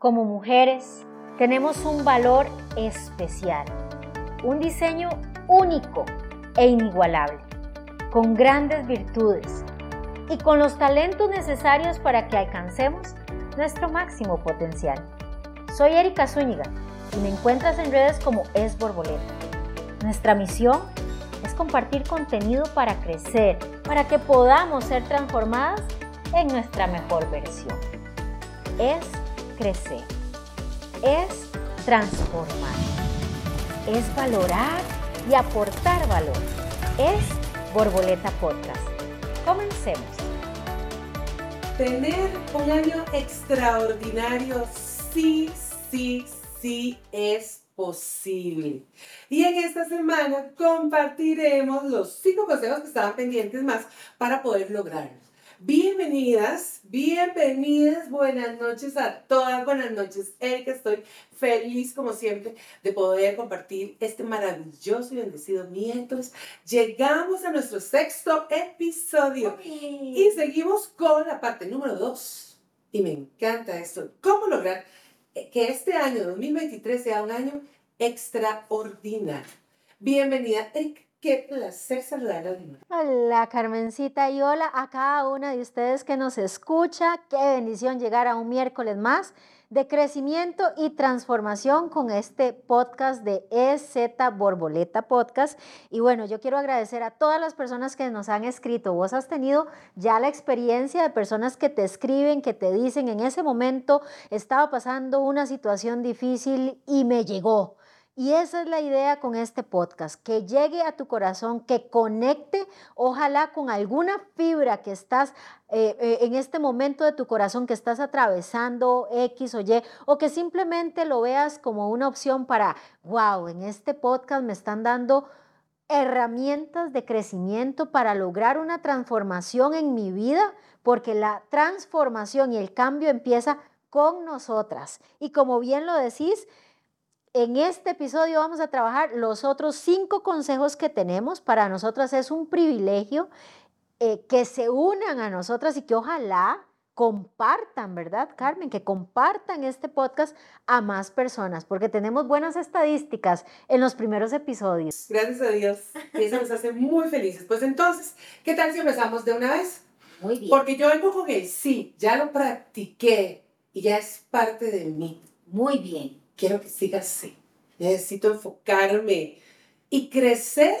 Como mujeres tenemos un valor especial, un diseño único e inigualable, con grandes virtudes y con los talentos necesarios para que alcancemos nuestro máximo potencial. Soy Erika Zúñiga y me encuentras en redes como Es Borboleta. Nuestra misión es compartir contenido para crecer, para que podamos ser transformadas en nuestra mejor versión. Es crecer, es transformar, es valorar y aportar valor. Es Borboleta Podcast. Comencemos. Tener un año extraordinario, sí, sí, sí es posible. Y en esta semana compartiremos los cinco consejos que estaban pendientes más para poder lograrlo. Bienvenidas, bienvenidas, buenas noches a todas, buenas noches, Erika, estoy feliz como siempre de poder compartir este maravilloso y bendecido miércoles. Llegamos a nuestro sexto episodio y seguimos con la parte número dos. Y me encanta esto, cómo lograr que este año 2023 sea un año extraordinario. Bienvenida, Erika. Qué placer saludarla Hola, Carmencita, y hola a cada una de ustedes que nos escucha. Qué bendición llegar a un miércoles más de crecimiento y transformación con este podcast de EZ Borboleta Podcast. Y bueno, yo quiero agradecer a todas las personas que nos han escrito. Vos has tenido ya la experiencia de personas que te escriben, que te dicen, en ese momento estaba pasando una situación difícil y me llegó y esa es la idea con este podcast, que llegue a tu corazón, que conecte, ojalá con alguna fibra que estás eh, eh, en este momento de tu corazón, que estás atravesando X o Y, o que simplemente lo veas como una opción para, wow, en este podcast me están dando herramientas de crecimiento para lograr una transformación en mi vida, porque la transformación y el cambio empieza con nosotras. Y como bien lo decís, en este episodio vamos a trabajar los otros cinco consejos que tenemos. Para nosotras es un privilegio eh, que se unan a nosotras y que ojalá compartan, ¿verdad, Carmen? Que compartan este podcast a más personas, porque tenemos buenas estadísticas en los primeros episodios. Gracias a Dios. Y eso nos hace muy felices. Pues entonces, ¿qué tal si empezamos de una vez? Muy bien. Porque yo vengo con el sí, ya lo practiqué y ya es parte de mí. Muy bien quiero que siga así. Necesito enfocarme y crecer.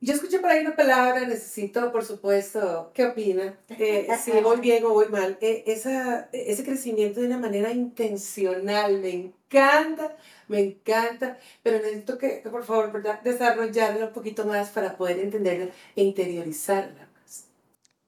Yo escuché por ahí una palabra, necesito, por supuesto, ¿qué opina? Eh, si voy bien o voy mal. Eh, esa, ese crecimiento de una manera intencional, me encanta, me encanta, pero necesito que, por favor, ¿verdad? desarrollarlo un poquito más para poder entenderlo e interiorizarla.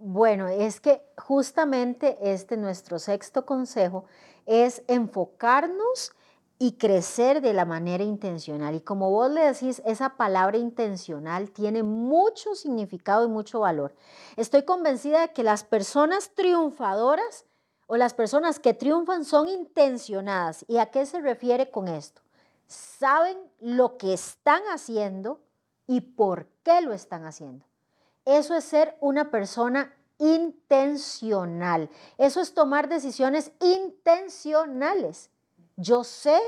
Bueno, es que justamente este nuestro sexto consejo es enfocarnos y crecer de la manera intencional. Y como vos le decís, esa palabra intencional tiene mucho significado y mucho valor. Estoy convencida de que las personas triunfadoras o las personas que triunfan son intencionadas. ¿Y a qué se refiere con esto? Saben lo que están haciendo y por qué lo están haciendo. Eso es ser una persona intencional. Eso es tomar decisiones intencionales. Yo sé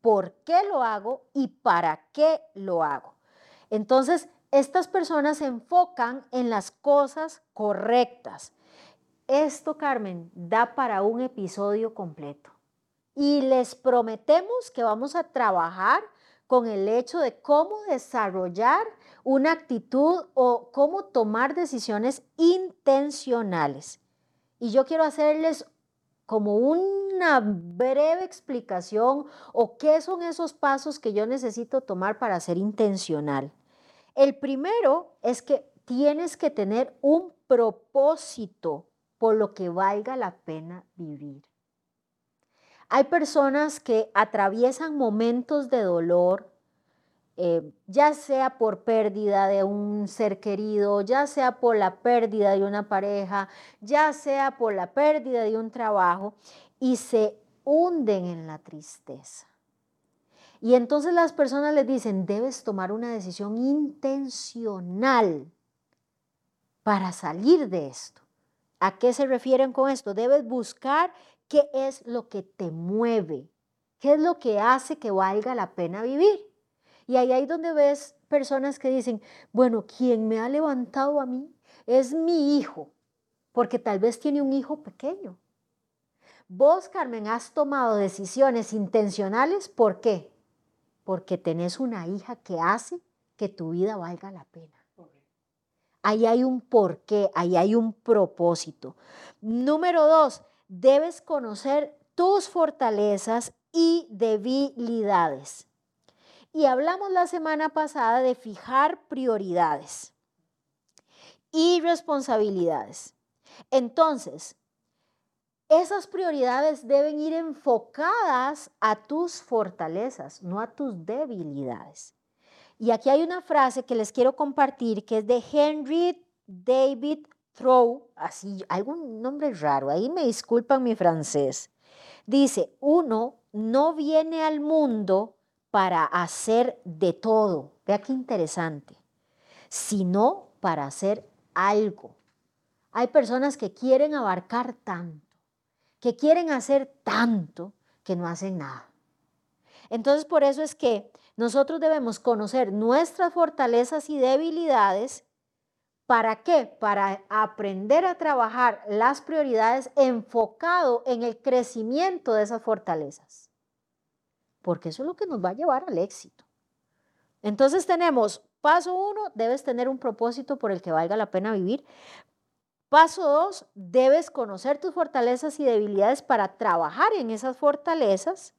por qué lo hago y para qué lo hago. Entonces, estas personas se enfocan en las cosas correctas. Esto, Carmen, da para un episodio completo. Y les prometemos que vamos a trabajar con el hecho de cómo desarrollar una actitud o cómo tomar decisiones intencionales. Y yo quiero hacerles como una breve explicación o qué son esos pasos que yo necesito tomar para ser intencional. El primero es que tienes que tener un propósito por lo que valga la pena vivir. Hay personas que atraviesan momentos de dolor, eh, ya sea por pérdida de un ser querido, ya sea por la pérdida de una pareja, ya sea por la pérdida de un trabajo, y se hunden en la tristeza. Y entonces las personas les dicen, debes tomar una decisión intencional para salir de esto. ¿A qué se refieren con esto? Debes buscar qué es lo que te mueve, qué es lo que hace que valga la pena vivir. Y ahí hay donde ves personas que dicen, bueno, quien me ha levantado a mí es mi hijo, porque tal vez tiene un hijo pequeño. Vos, Carmen, has tomado decisiones intencionales, ¿por qué? Porque tenés una hija que hace que tu vida valga la pena. Ahí hay un porqué, ahí hay un propósito. Número dos, debes conocer tus fortalezas y debilidades. Y hablamos la semana pasada de fijar prioridades y responsabilidades. Entonces, esas prioridades deben ir enfocadas a tus fortalezas, no a tus debilidades. Y aquí hay una frase que les quiero compartir que es de Henry David Thoreau, así, algún nombre raro, ahí me disculpan mi francés. Dice, uno no viene al mundo para hacer de todo, vea qué interesante, sino para hacer algo. Hay personas que quieren abarcar tanto, que quieren hacer tanto, que no hacen nada. Entonces, por eso es que nosotros debemos conocer nuestras fortalezas y debilidades. ¿Para qué? Para aprender a trabajar las prioridades enfocado en el crecimiento de esas fortalezas. Porque eso es lo que nos va a llevar al éxito. Entonces tenemos, paso uno, debes tener un propósito por el que valga la pena vivir. Paso dos, debes conocer tus fortalezas y debilidades para trabajar en esas fortalezas.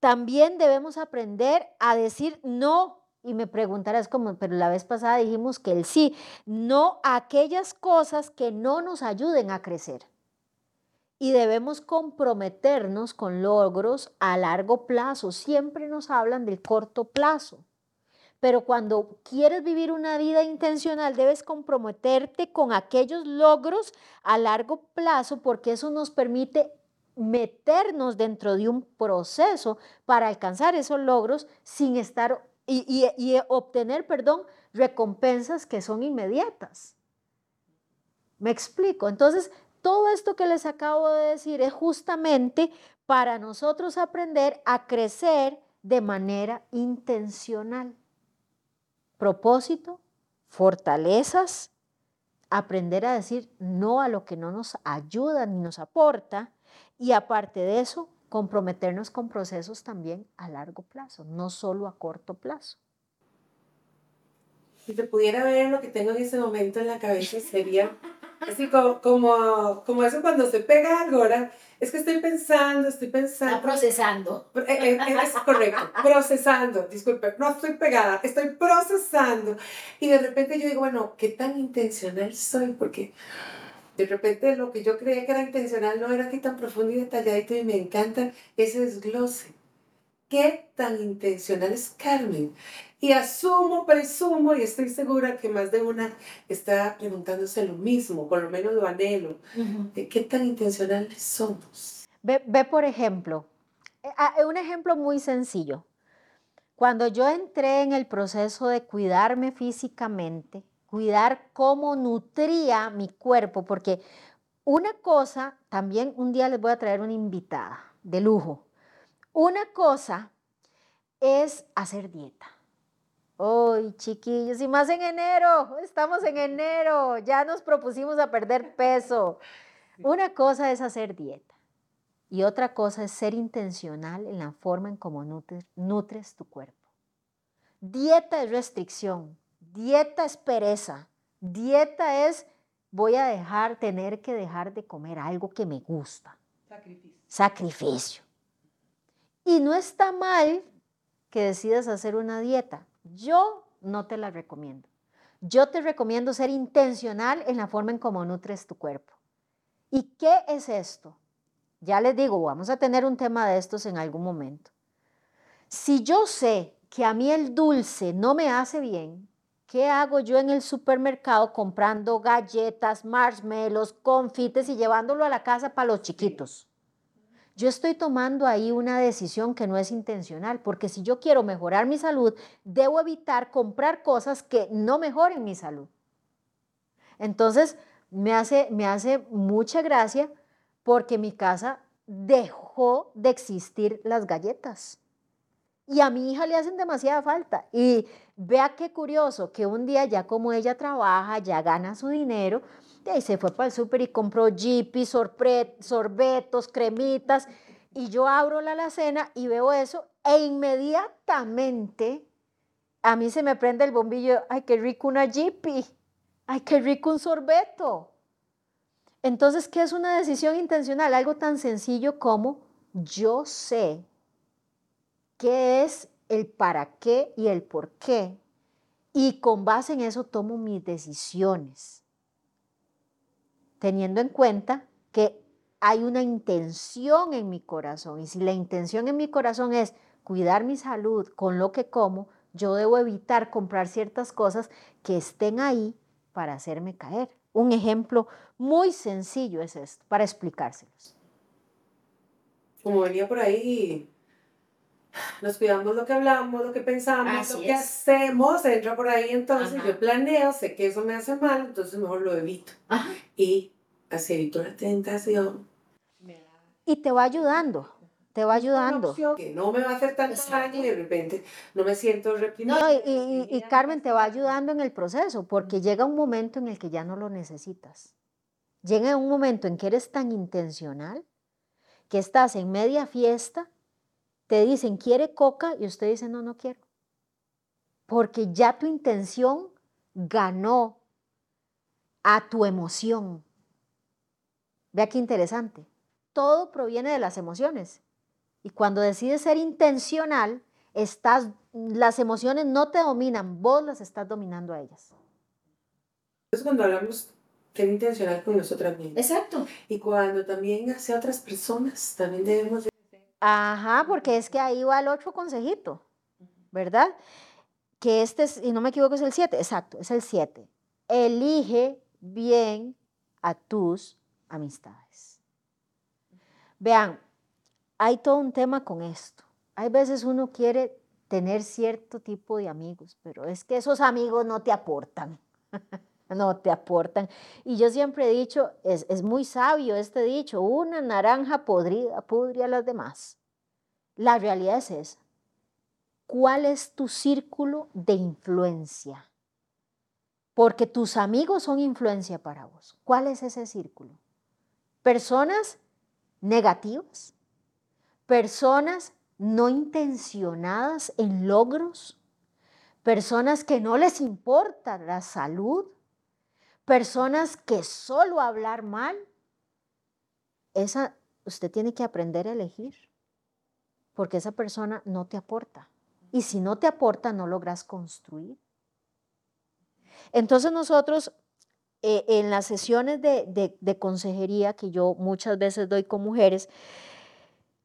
También debemos aprender a decir no. Y me preguntarás como, pero la vez pasada dijimos que el sí, no a aquellas cosas que no nos ayuden a crecer. Y debemos comprometernos con logros a largo plazo. Siempre nos hablan del corto plazo. Pero cuando quieres vivir una vida intencional, debes comprometerte con aquellos logros a largo plazo porque eso nos permite meternos dentro de un proceso para alcanzar esos logros sin estar y, obtener, perdón, recompensas que son inmediatas. ¿Me explico? Entonces, todo esto que les acabo de decir es justamente para nosotros aprender a crecer de manera intencional. Propósito, fortalezas, aprender a decir no a lo que no nos ayuda ni nos aporta y aparte de eso, comprometernos con procesos también a largo plazo, no solo a corto plazo. Si te pudiera ver lo que tengo en ese momento en la cabeza sería así como, como, como eso cuando se pega algo, ¿verdad? Es que estoy pensando, estoy pensando. Está procesando. Eh, eh, eh, es correcto, procesando, disculpe, no estoy pegada, estoy procesando. Y de repente yo digo, bueno, ¿qué tan intencional soy? Porque de repente lo que yo creía que era intencional no era así tan profundo y detalladito y me encanta ese desglose. ¿Qué tan intencional es Carmen? Y asumo, presumo y estoy segura que más de una está preguntándose lo mismo, por lo menos lo anhelo, de qué tan intencionales somos. Ve, ve por ejemplo, eh, ah, un ejemplo muy sencillo. Cuando yo entré en el proceso de cuidarme físicamente, cuidar cómo nutría mi cuerpo, porque una cosa, también un día les voy a traer una invitada de lujo, una cosa es hacer dieta. Hoy, chiquillos, y más en enero, estamos en enero, ya nos propusimos a perder peso. Una cosa es hacer dieta y otra cosa es ser intencional en la forma en cómo nutres tu cuerpo. Dieta es restricción, Dieta es pereza. Dieta es voy a dejar, tener que dejar de comer algo que me gusta. Sacrificio. Sacrificio. Y no está mal que decidas hacer una dieta. Yo no te la recomiendo. Yo te recomiendo ser intencional en la forma en cómo nutres tu cuerpo. ¿Y qué es esto? Ya les digo, vamos a tener un tema de estos en algún momento. Si yo sé que a mí el dulce no me hace bien, ¿Qué hago yo en el supermercado comprando galletas, marshmallows, confites y llevándolo a la casa para los chiquitos? Yo estoy tomando ahí una decisión que no es intencional, porque si yo quiero mejorar mi salud, debo evitar comprar cosas que no mejoren mi salud. Entonces, me hace, me hace mucha gracia porque mi casa dejó de existir las galletas. Y a mi hija le hacen demasiada falta. Y vea qué curioso que un día ya como ella trabaja, ya gana su dinero, de ahí se fue para el súper y compró jipis, sorbetos, cremitas. Y yo abro la alacena y veo eso e inmediatamente a mí se me prende el bombillo, ay, qué rico una jipi, ay, qué rico un sorbeto. Entonces, ¿qué es una decisión intencional? Algo tan sencillo como yo sé qué es el para qué y el por qué. Y con base en eso tomo mis decisiones, teniendo en cuenta que hay una intención en mi corazón. Y si la intención en mi corazón es cuidar mi salud con lo que como, yo debo evitar comprar ciertas cosas que estén ahí para hacerme caer. Un ejemplo muy sencillo es esto, para explicárselos. Como venía por ahí, nos cuidamos lo que hablamos, lo que pensamos, lo que hacemos, entra por ahí, entonces yo planeo, sé que eso me hace mal, entonces mejor lo evito. Y así evito la tentación. Y te va ayudando te va ayudando. Que no me va a hacer tanto daño y de repente no me siento reprimido. No, y, y, Carmen te va ayudando en el proceso, porque llega un momento en el que ya no lo necesitas. Llega un momento en que eres tan intencional que estás en media fiesta, te dicen, ¿quiere coca? Y usted dice, no, no quiero. Porque ya tu intención ganó a tu emoción. Vea qué interesante. Todo proviene de las emociones. Y cuando decides ser intencional, estás, las emociones no te dominan, vos las estás dominando a ellas. Es cuando hablamos ser intencional con nosotras mismas. Exacto. Y cuando también hacia otras personas, también debemos de... Ajá, porque es que ahí va el otro consejito, ¿verdad? Que este es, y no me equivoco, es el 7, exacto, es el 7. Elige bien a tus amistades. Vean, hay todo un tema con esto. Hay veces uno quiere tener cierto tipo de amigos, pero es que esos amigos no te aportan. no te aportan. Y yo siempre he dicho, es, muy sabio este dicho, una naranja podrida pudre a las demás. La realidad es esa. ¿Cuál es tu círculo de influencia? Porque tus amigos son influencia para vos. ¿Cuál es ese círculo? Personas negativas, personas no intencionadas en logros, personas que no les importa la salud, personas que solo hablar mal, esa usted tiene que aprender a elegir, porque esa persona no te aporta. Y si no te aporta, no logras construir. Entonces nosotros eh, en las sesiones de, de consejería que yo muchas veces doy con mujeres,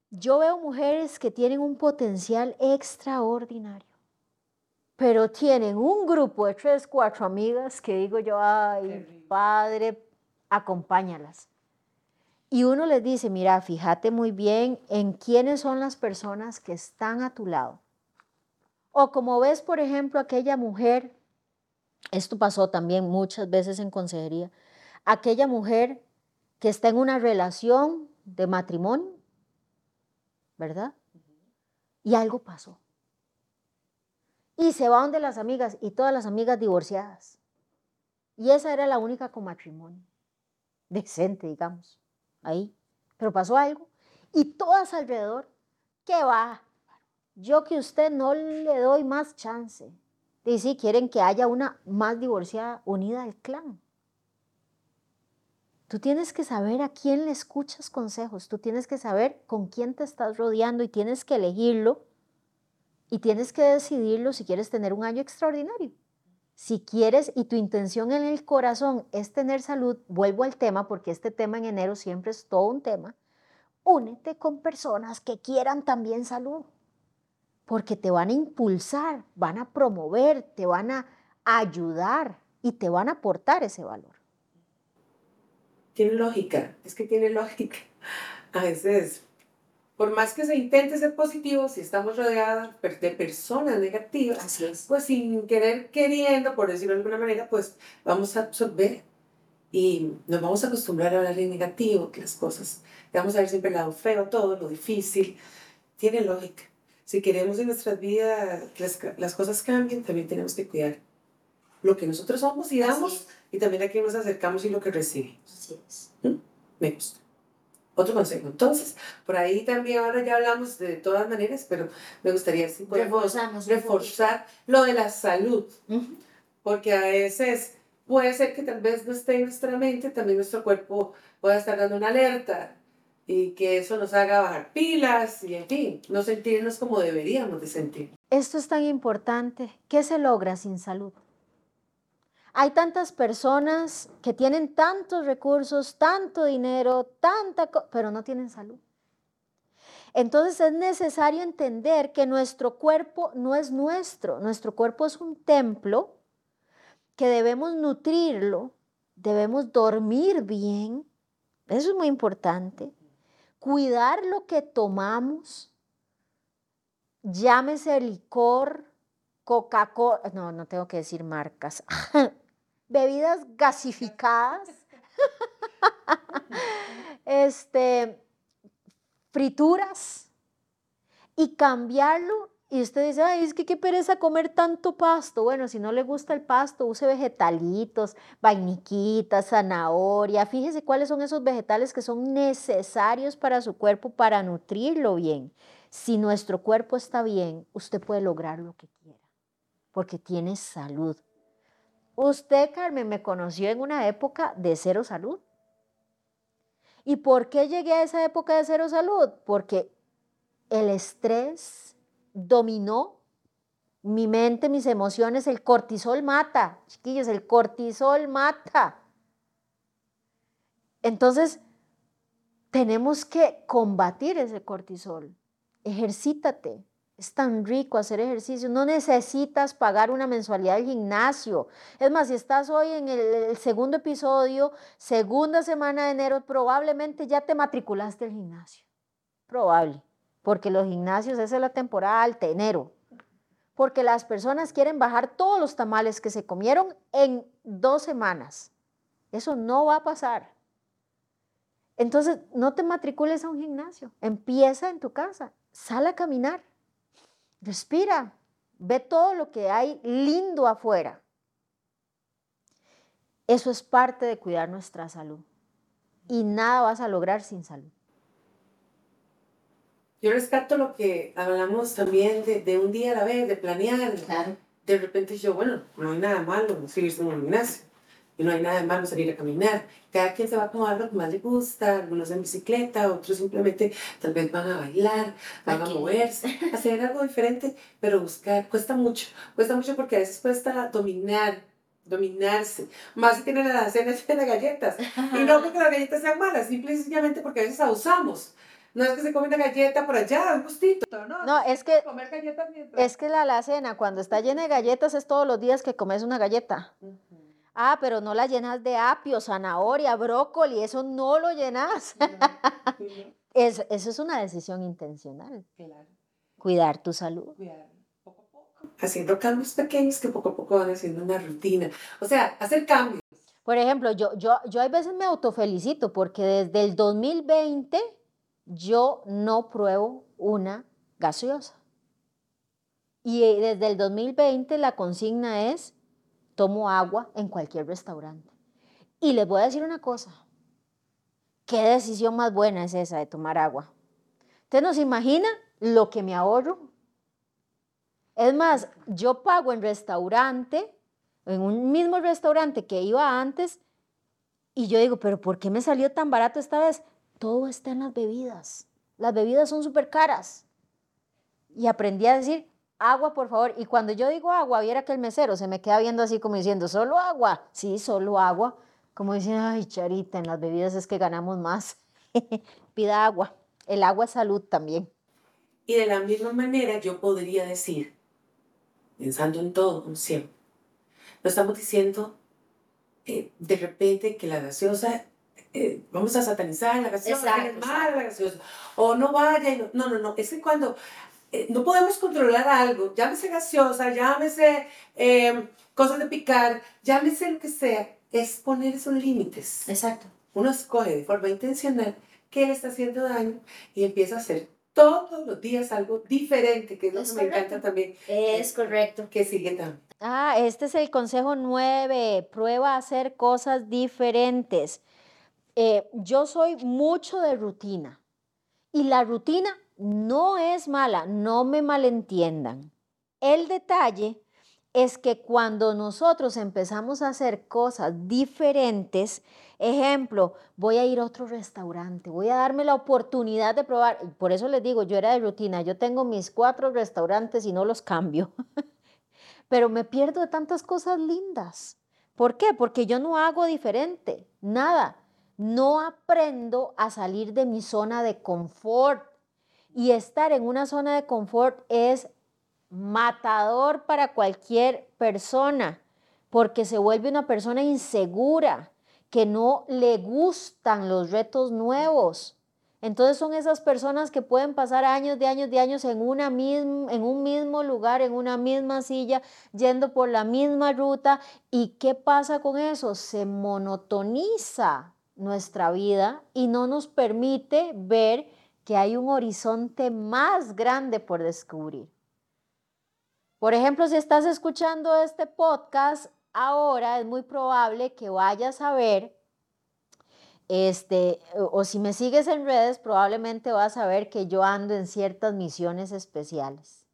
yo veo mujeres que tienen un potencial extraordinario, pero tienen un grupo de tres, cuatro amigas que digo yo, ay, padre, acompáñalas. Y uno les dice, mira, fíjate muy bien en quiénes son las personas que están a tu lado. O como ves, por ejemplo, aquella mujer, esto pasó también muchas veces en consejería, aquella mujer que está en una relación de matrimonio ¿verdad? Y algo pasó. Y se va donde las amigas y todas las amigas divorciadas. Y esa era la única con matrimonio. Decente, digamos. Ahí. Pero pasó algo. Y todas alrededor, ¿qué va? Yo que usted no le doy más chance. Y si quieren que haya una más divorciada unida al clan. Tú tienes que saber a quién le escuchas consejos, tú tienes que saber con quién te estás rodeando y tienes que elegirlo y tienes que decidirlo si quieres tener un año extraordinario. Si quieres y tu intención en el corazón es tener salud, vuelvo al tema porque este tema en enero siempre es todo un tema, únete con personas que quieran también salud, porque te van a impulsar, van a promover, te van a ayudar y te van a aportar ese valor tiene lógica, es que tiene lógica. A veces, por más que se intente ser positivo, si estamos rodeados de personas negativas, pues sin querer queriendo, por decirlo de alguna manera, pues vamos a absorber. y nos vamos a acostumbrar a hablar en negativo, que las cosas, vamos a ver siempre el lado feo, todo lo difícil, tiene lógica. Si queremos en nuestras vidas las, las cosas cambien, también tenemos que cuidar lo que nosotros somos y damos y también a quien nos acercamos y lo que recibimos. Así es. ¿Mm? Me gusta. Otro consejo. Entonces, por ahí también ahora ya hablamos de todas maneras, pero me gustaría si podemos reforzar lo de la salud. Porque a veces puede ser que tal vez no esté en nuestra mente, también nuestro cuerpo pueda estar dando una alerta y que eso nos haga bajar pilas y en fin, no sentirnos como deberíamos de sentir. Esto es tan importante. ¿Qué se logra sin salud? Hay tantas personas que tienen tantos recursos, tanto dinero, tanta, pero no tienen salud. Entonces es necesario entender que nuestro cuerpo no es nuestro, nuestro cuerpo es un templo que debemos nutrirlo, debemos dormir bien, eso es muy importante, cuidar lo que tomamos, llámese licor, Coca-Cola, no, no tengo que decir marcas, bebidas gasificadas, este, frituras, y cambiarlo y usted dice, ay, es que qué pereza comer tanto pasto. Bueno, si no le gusta el pasto, use vegetalitos, vainiquitas, zanahoria. Fíjese cuáles son esos vegetales que son necesarios para su cuerpo para nutrirlo bien. Si nuestro cuerpo está bien, usted puede lograr lo que quiera, porque tiene salud. Usted, Carmen, me conoció en una época de cero salud. ¿Y por qué llegué a esa época de cero salud? Porque el estrés, dominó mi mente, mis emociones, el cortisol mata, chiquillos, el cortisol mata. Entonces, tenemos que combatir ese cortisol. Ejercítate. Es tan rico hacer ejercicio. No necesitas pagar una mensualidad del gimnasio. Es más, si estás hoy en el, segundo episodio, segunda semana de enero, probablemente ya te matriculaste al gimnasio. Probable porque los gimnasios, esa es la temporada alta, enero, porque las personas quieren bajar todos los tamales que se comieron en dos semanas. Eso no va a pasar. Entonces, no te matricules a un gimnasio, empieza en tu casa, sal a caminar, respira, ve todo lo que hay lindo afuera. Eso es parte de cuidar nuestra salud. Y nada vas a lograr sin salud. Yo rescato lo que hablamos también de, de un día a la vez, de planear. Claro. De repente yo, bueno, no hay nada malo seguirse en un gimnasio. Y no hay nada de malo salir a caminar. Cada quien se va a acomodar lo que más le gusta, algunos en bicicleta, otros simplemente tal vez van a bailar, van a moverse, hacer algo diferente, pero buscar, cuesta mucho, cuesta mucho porque a veces cuesta dominar, dominarse. Más si tiene la cena llena de galletas. Y no porque las galletas sean malas, simplemente porque a veces abusamos. No es que se come una galleta por allá, un gustito, ¿no? No, es que, comer galletas es que la alacena, cuando está llena de galletas, es todos los días que comes una galleta. Ah, pero no la llenas de apio, zanahoria, brócoli, eso no lo llenas. es, eso es una decisión intencional. Claro. Cuidar tu salud. Cuidar poco a poco. Haciendo cambios pequeños que poco a poco van haciendo una rutina. O sea, hacer cambios. Por ejemplo, yo, yo, yo a veces me autofelicito porque desde el 2020 yo no pruebo una gaseosa. Y eh, desde el 2020 la consigna es, tomo agua en cualquier restaurante. Y les voy a decir una cosa, ¿qué decisión más buena es esa de tomar agua? ¿Usted nos imagina lo que me ahorro? Es más, yo pago en restaurante, en un mismo restaurante que iba antes, y yo digo, pero ¿por qué me salió tan barato esta vez? todo está en las bebidas. Las bebidas son súper caras. Y aprendí a decir, agua, por favor. Y cuando yo digo agua, viera que el mesero se me queda viendo así como diciendo, solo agua. Sí, solo agua. Como dicen, ay, Charita, en las bebidas es que ganamos más. Pida agua. El agua es salud también. Y de la misma manera yo podría decir, pensando en todo, como siempre, no estamos diciendo eh, de repente que la gaseosa eh, vamos a satanizar la gaseosa, es mala la gaseosa, o no vaya, no, no, no, es que cuando eh, no podemos controlar algo, llámese gaseosa, llámese em, cosas de picar, llámese lo que sea, es poner esos límites. Exacto. Uno escoge de forma intencional qué le está haciendo daño y empieza a hacer todos los días algo diferente, que es lo que me encanta también. Es correcto. Que sigue también. Ah, este es el consejo nueve. Prueba a hacer cosas diferentes. Eh, yo soy mucho de rutina y la rutina no es mala, no me malentiendan. El detalle es que cuando nosotros empezamos a hacer cosas diferentes, ejemplo, voy a ir a otro restaurante, voy a darme la oportunidad de probar, por eso les digo, yo era de rutina, yo tengo mis cuatro restaurantes y no los cambio, pero me pierdo de tantas cosas lindas. ¿Por qué? Porque yo no hago diferente, nada. No aprendo a salir de mi zona de confort. Y estar en una zona de confort es matador para cualquier persona, porque se vuelve una persona insegura, que no le gustan los retos nuevos. Entonces son esas personas que pueden pasar años de años de años en, una en un mismo lugar, en una misma silla, yendo por la misma ruta. ¿Y qué pasa con eso? Se monotoniza nuestra vida y no nos permite ver que hay un horizonte más grande por descubrir. Por ejemplo, si estás escuchando este podcast ahora, es muy probable que vayas a ver, este, o si me sigues en redes, probablemente vas a ver que yo ando en ciertas misiones especiales.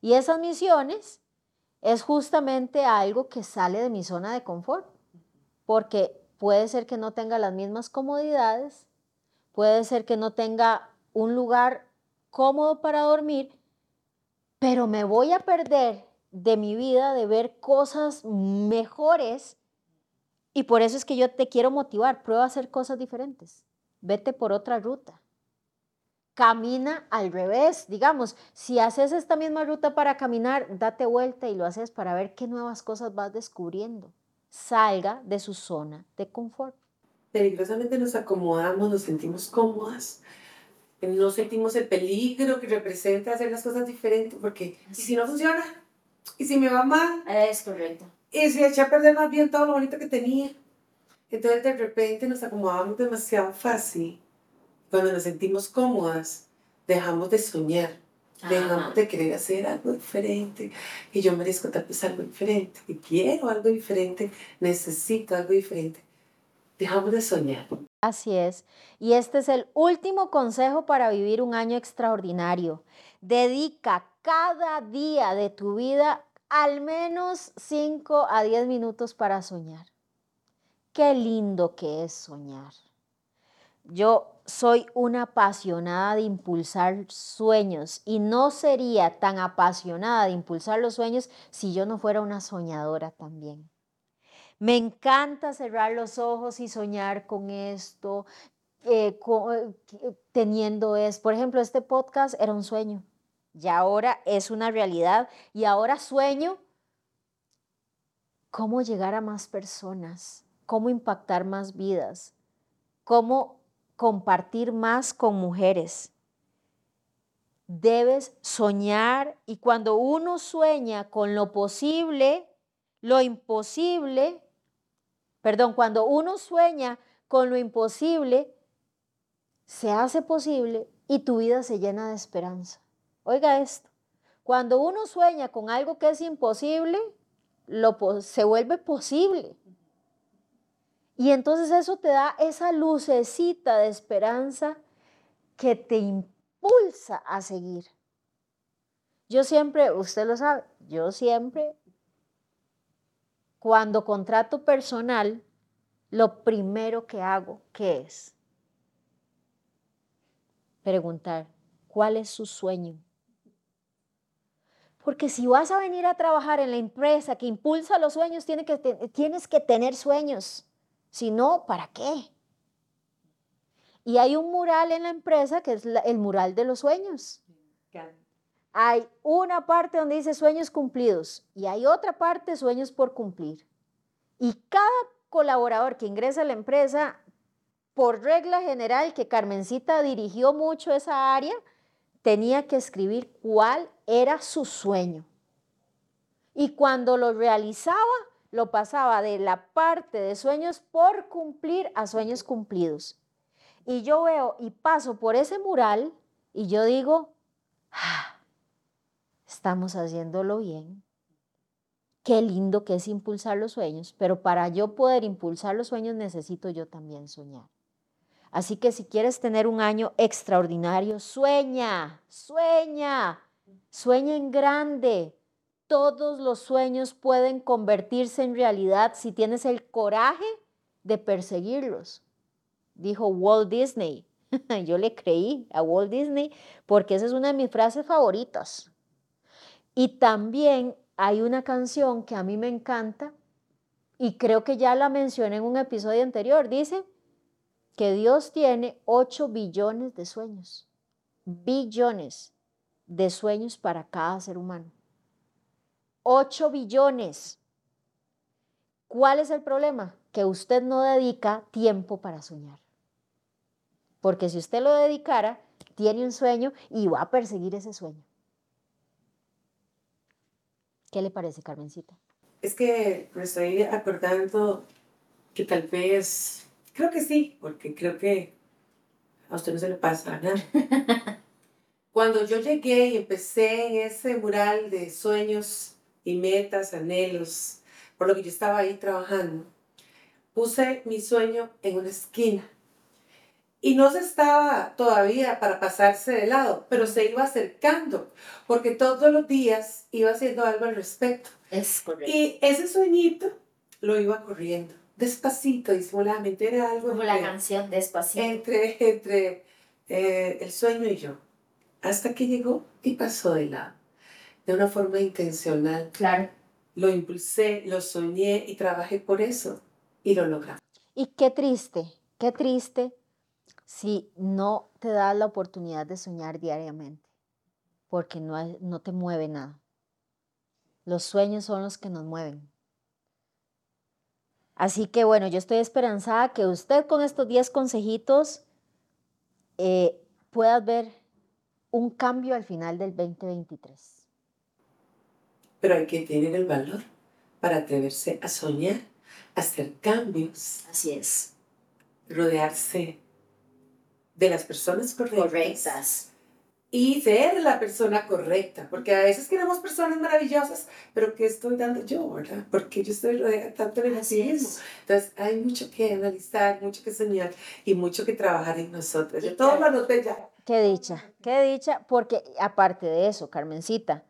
Y esas misiones es justamente algo que sale de mi zona de confort, porque puede ser que no tenga las mismas comodidades, puede ser que no tenga un lugar cómodo para dormir, pero me voy a perder de mi vida de ver cosas mejores y por eso es que yo te quiero motivar, prueba a hacer cosas diferentes, vete por otra ruta. Camina al revés, digamos, si haces esta misma ruta para caminar, date vuelta y lo haces para ver qué nuevas cosas vas descubriendo. Salga de su zona de confort. Peligrosamente nos acomodamos, nos sentimos cómodas, no sentimos el peligro que representa hacer las cosas diferentes, porque ¿y si no funciona? ¿Y si me va mal? Es correcto. ¿Y si eché a perder más bien todo lo bonito que tenía? Entonces de repente nos acomodamos demasiado fácil. Cuando nos sentimos cómodas, dejamos de soñar, dejamos de querer hacer algo diferente. Y yo merezco tal vez algo diferente, y quiero algo diferente, necesito algo diferente. Dejamos de soñar. Así es. Y este es el último consejo para vivir un año extraordinario. Dedica cada día de tu vida al menos 5 a 10 minutos para soñar. Qué lindo que es soñar. Yo soy una apasionada de impulsar sueños y no sería tan apasionada de impulsar los sueños si yo no fuera una soñadora también. Me encanta cerrar los ojos y soñar con esto, eh, eh, teniendo es, por ejemplo, este podcast era un sueño y ahora es una realidad y ahora sueño cómo llegar a más personas, cómo impactar más vidas, cómo compartir más con mujeres. Debes soñar y cuando uno sueña con lo posible, lo imposible, perdón, cuando uno sueña con lo imposible, se hace posible y tu vida se llena de esperanza. Oiga esto, cuando uno sueña con algo que es imposible, lo, se vuelve posible. Y entonces eso te da esa lucecita de esperanza que te impulsa a seguir. Yo siempre, usted lo sabe, yo siempre cuando contrato personal, lo primero que hago, ¿qué es? Preguntar, ¿cuál es su sueño? Porque si vas a venir a trabajar en la empresa que impulsa los sueños, tienes que, tienes que tener sueños. Si no, ¿para qué? Y hay un mural en la empresa que es el mural de los sueños hay una parte donde dice sueños cumplidos y hay otra parte sueños por cumplir. Y cada colaborador que ingresa a la empresa, por regla general que Carmencita dirigió mucho esa área, tenía que escribir cuál era su sueño. Y cuando lo realizaba, lo pasaba de la parte de sueños por cumplir a sueños cumplidos. Y yo veo y paso por ese mural y yo digo, ah, estamos haciéndolo bien. Qué lindo que es impulsar los sueños, pero para yo poder impulsar los sueños necesito yo también soñar. Así que si quieres tener un año extraordinario, sueña, sueña, sueña en grande. Todos los sueños pueden convertirse en realidad si tienes el coraje de perseguirlos, dijo Walt Disney. Yo le creí a Walt Disney porque esa es una de mis frases favoritas. Y también hay una canción que a mí me encanta y creo que ya la mencioné en un episodio anterior. Dice, que Dios tiene 8 billones de sueños, billones de sueños para cada ser humano. 8 billones. ¿Cuál es el problema? Que usted no dedica tiempo para soñar. Porque si usted lo dedicara, tiene un sueño y va a perseguir ese sueño. ¿Qué le parece, Carmencita? Es que me estoy acordando que tal vez Creo que sí, porque creo que a usted no se le pasa nada. Cuando yo llegué y empecé en ese mural de sueños y metas, anhelos, por lo que yo estaba ahí trabajando, puse mi sueño en una esquina. Y no se estaba todavía para pasarse de lado, pero se iba acercando, porque todos los días iba haciendo algo al respecto. Es correcto. Y ese sueñito lo iba corriendo despacito, disimuladamente, era algo... Como la canción despacito. Entre, entre eh, el sueño y yo. Hasta que llegó y pasó de lado. De una forma intencional. Claro. Lo impulsé, lo soñé y trabajé por eso. Y lo logramos. Y qué triste, qué triste si no te das la oportunidad de soñar diariamente. Porque no, no te mueve nada. Los sueños son los que nos mueven. Así que bueno, yo estoy esperanzada que usted con estos 10 consejitos eh, pueda ver un cambio al final del 2023. Pero hay que tener el valor para atreverse a soñar, a hacer cambios. Así es. Rodearse de las personas correctas. correctas y ser la persona correcta, porque a veces queremos personas maravillosas, pero ¿qué estoy dando yo, verdad? Porque yo estoy rodeada tanto de Entonces hay mucho que analizar, mucho que soñar y mucho que trabajar en nosotros. Yo todo lo anoté ya. Qué dicha, qué dicha, porque aparte de eso, Carmencita,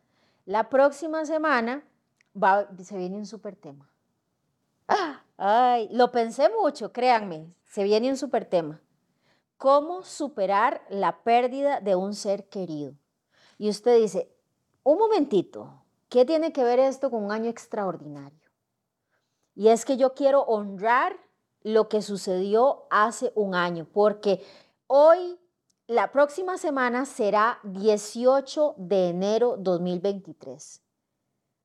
la próxima semana va, se viene un súper tema. ¡Ah! Ay, lo pensé mucho, créanme, se viene un súper tema cómo superar la pérdida de un ser querido. Y usted dice, un momentito, ¿qué tiene que ver esto con un año extraordinario? Y es que yo quiero honrar lo que sucedió hace un año, porque hoy, la próxima semana será 18 de enero 2023.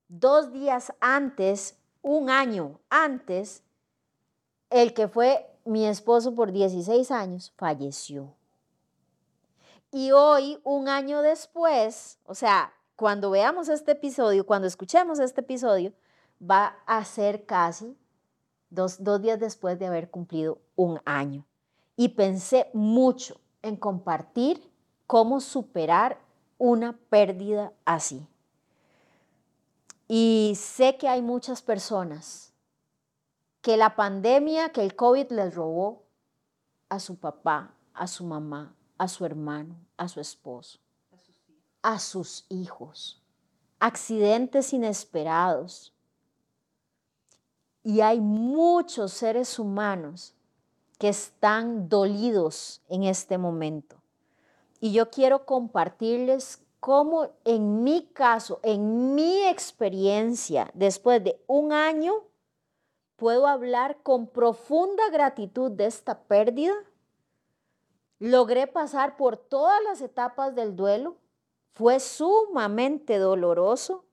Dos días antes, un año antes, el que fue mi esposo por 16 años falleció. Y hoy, un año después, o sea, cuando veamos este episodio, cuando escuchemos este episodio, va a ser casi dos, dos días después de haber cumplido un año. Y pensé mucho en compartir cómo superar una pérdida así. Y sé que hay muchas personas que la pandemia, que el COVID les robó a su papá, a su mamá, a su hermano, a su esposo, a sus hijos, accidentes inesperados. Y hay muchos seres humanos que están dolidos en este momento. Y yo quiero compartirles cómo en mi caso, en mi experiencia, después de un año, puedo hablar con profunda gratitud de esta pérdida. Logré pasar por todas las etapas del duelo. Fue sumamente doloroso.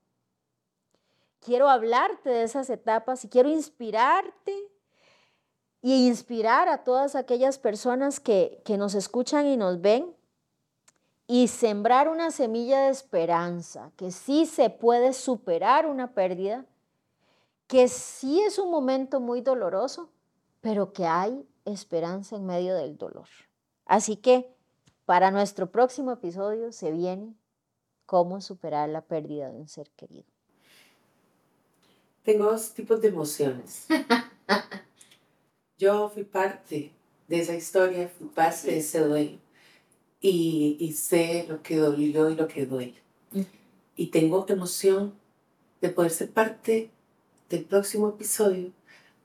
Quiero hablarte de esas etapas y quiero inspirarte y inspirar a todas aquellas personas que, que nos escuchan y nos ven y sembrar una semilla de esperanza, que sí se puede superar una pérdida que sí es un momento muy doloroso, pero que hay esperanza en medio del dolor. Así que para nuestro próximo episodio se viene cómo superar la pérdida de un ser querido. Tengo dos tipos de emociones. Yo fui parte de esa historia, fui parte de ese duelo y, y sé lo que dolió y lo que duele. Y tengo emoción de poder ser parte del próximo episodio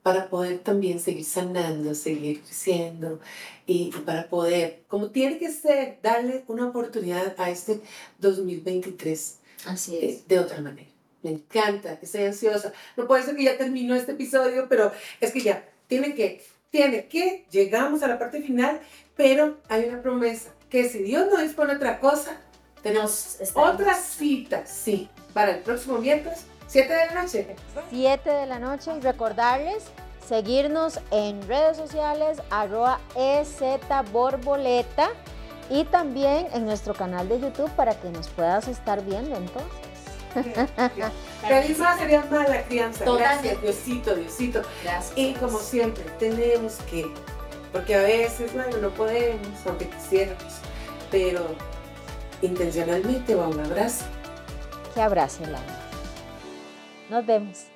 para poder también seguir sanando, seguir creciendo y, para poder, como tiene que ser, darle una oportunidad a este 2023 Así eh, es. de otra manera. Me encanta, estoy ansiosa. No puede ser que ya terminó este episodio, pero es que ya tiene que, tiene que, llegamos a la parte final, pero hay una promesa, que si Dios no dispone otra cosa, tenemos otra cita, sí, para el próximo miércoles, 7 de la noche. 7 de la noche y recordarles seguirnos en redes sociales arroba ezborboleta y también en nuestro canal de YouTube para que nos puedas estar viendo entonces. Feliz más sería mala crianza. Totalmente. Gracias, Diosito, Diosito. Gracias. Y como siempre, tenemos que, porque a veces, bueno, no podemos, aunque quisiéramos, pero intencionalmente va un abrazo. Que abrace el alma. Nos vemos.